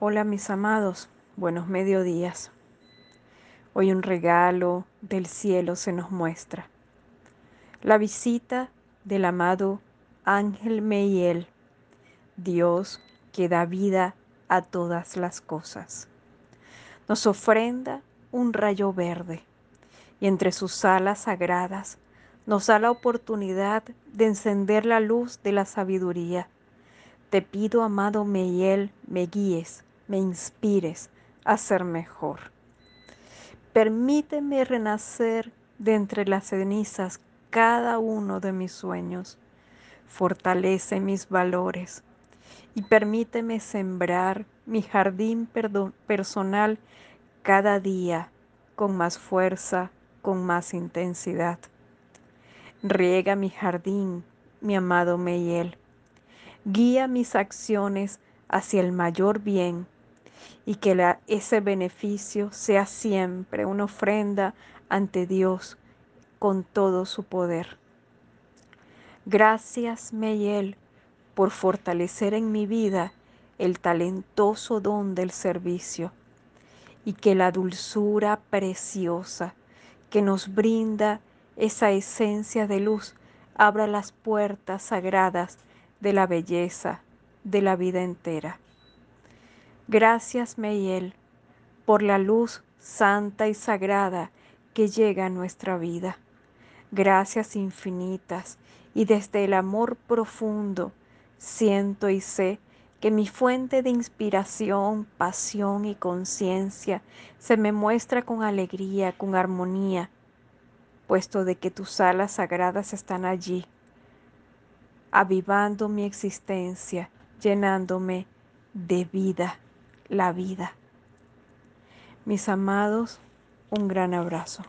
Hola mis amados, buenos mediodías. Hoy un regalo del cielo se nos muestra. La visita del amado Ángel Meiel, Dios que da vida a todas las cosas. Nos ofrenda un rayo verde y entre sus alas sagradas nos da la oportunidad de encender la luz de la sabiduría. Te pido, amado Meiel, me guíes me inspires a ser mejor. Permíteme renacer de entre las cenizas cada uno de mis sueños. Fortalece mis valores y permíteme sembrar mi jardín personal cada día con más fuerza, con más intensidad. Riega mi jardín, mi amado Meiel. Guía mis acciones hacia el mayor bien y que ese beneficio sea siempre una ofrenda ante Dios con todo su poder. Gracias, Meyel, por fortalecer en mi vida el talentoso don del servicio y que la dulzura preciosa que nos brinda esa esencia de luz abra las puertas sagradas de la belleza de la vida entera. Gracias, Meiel, por la luz santa y sagrada que llega a nuestra vida. Gracias infinitas y desde el amor profundo siento y sé que mi fuente de inspiración, pasión y conciencia se me muestra con alegría, con armonía, puesto de que tus alas sagradas están allí, avivando mi existencia, llenándome de vida la vida. Mis amados, un gran abrazo.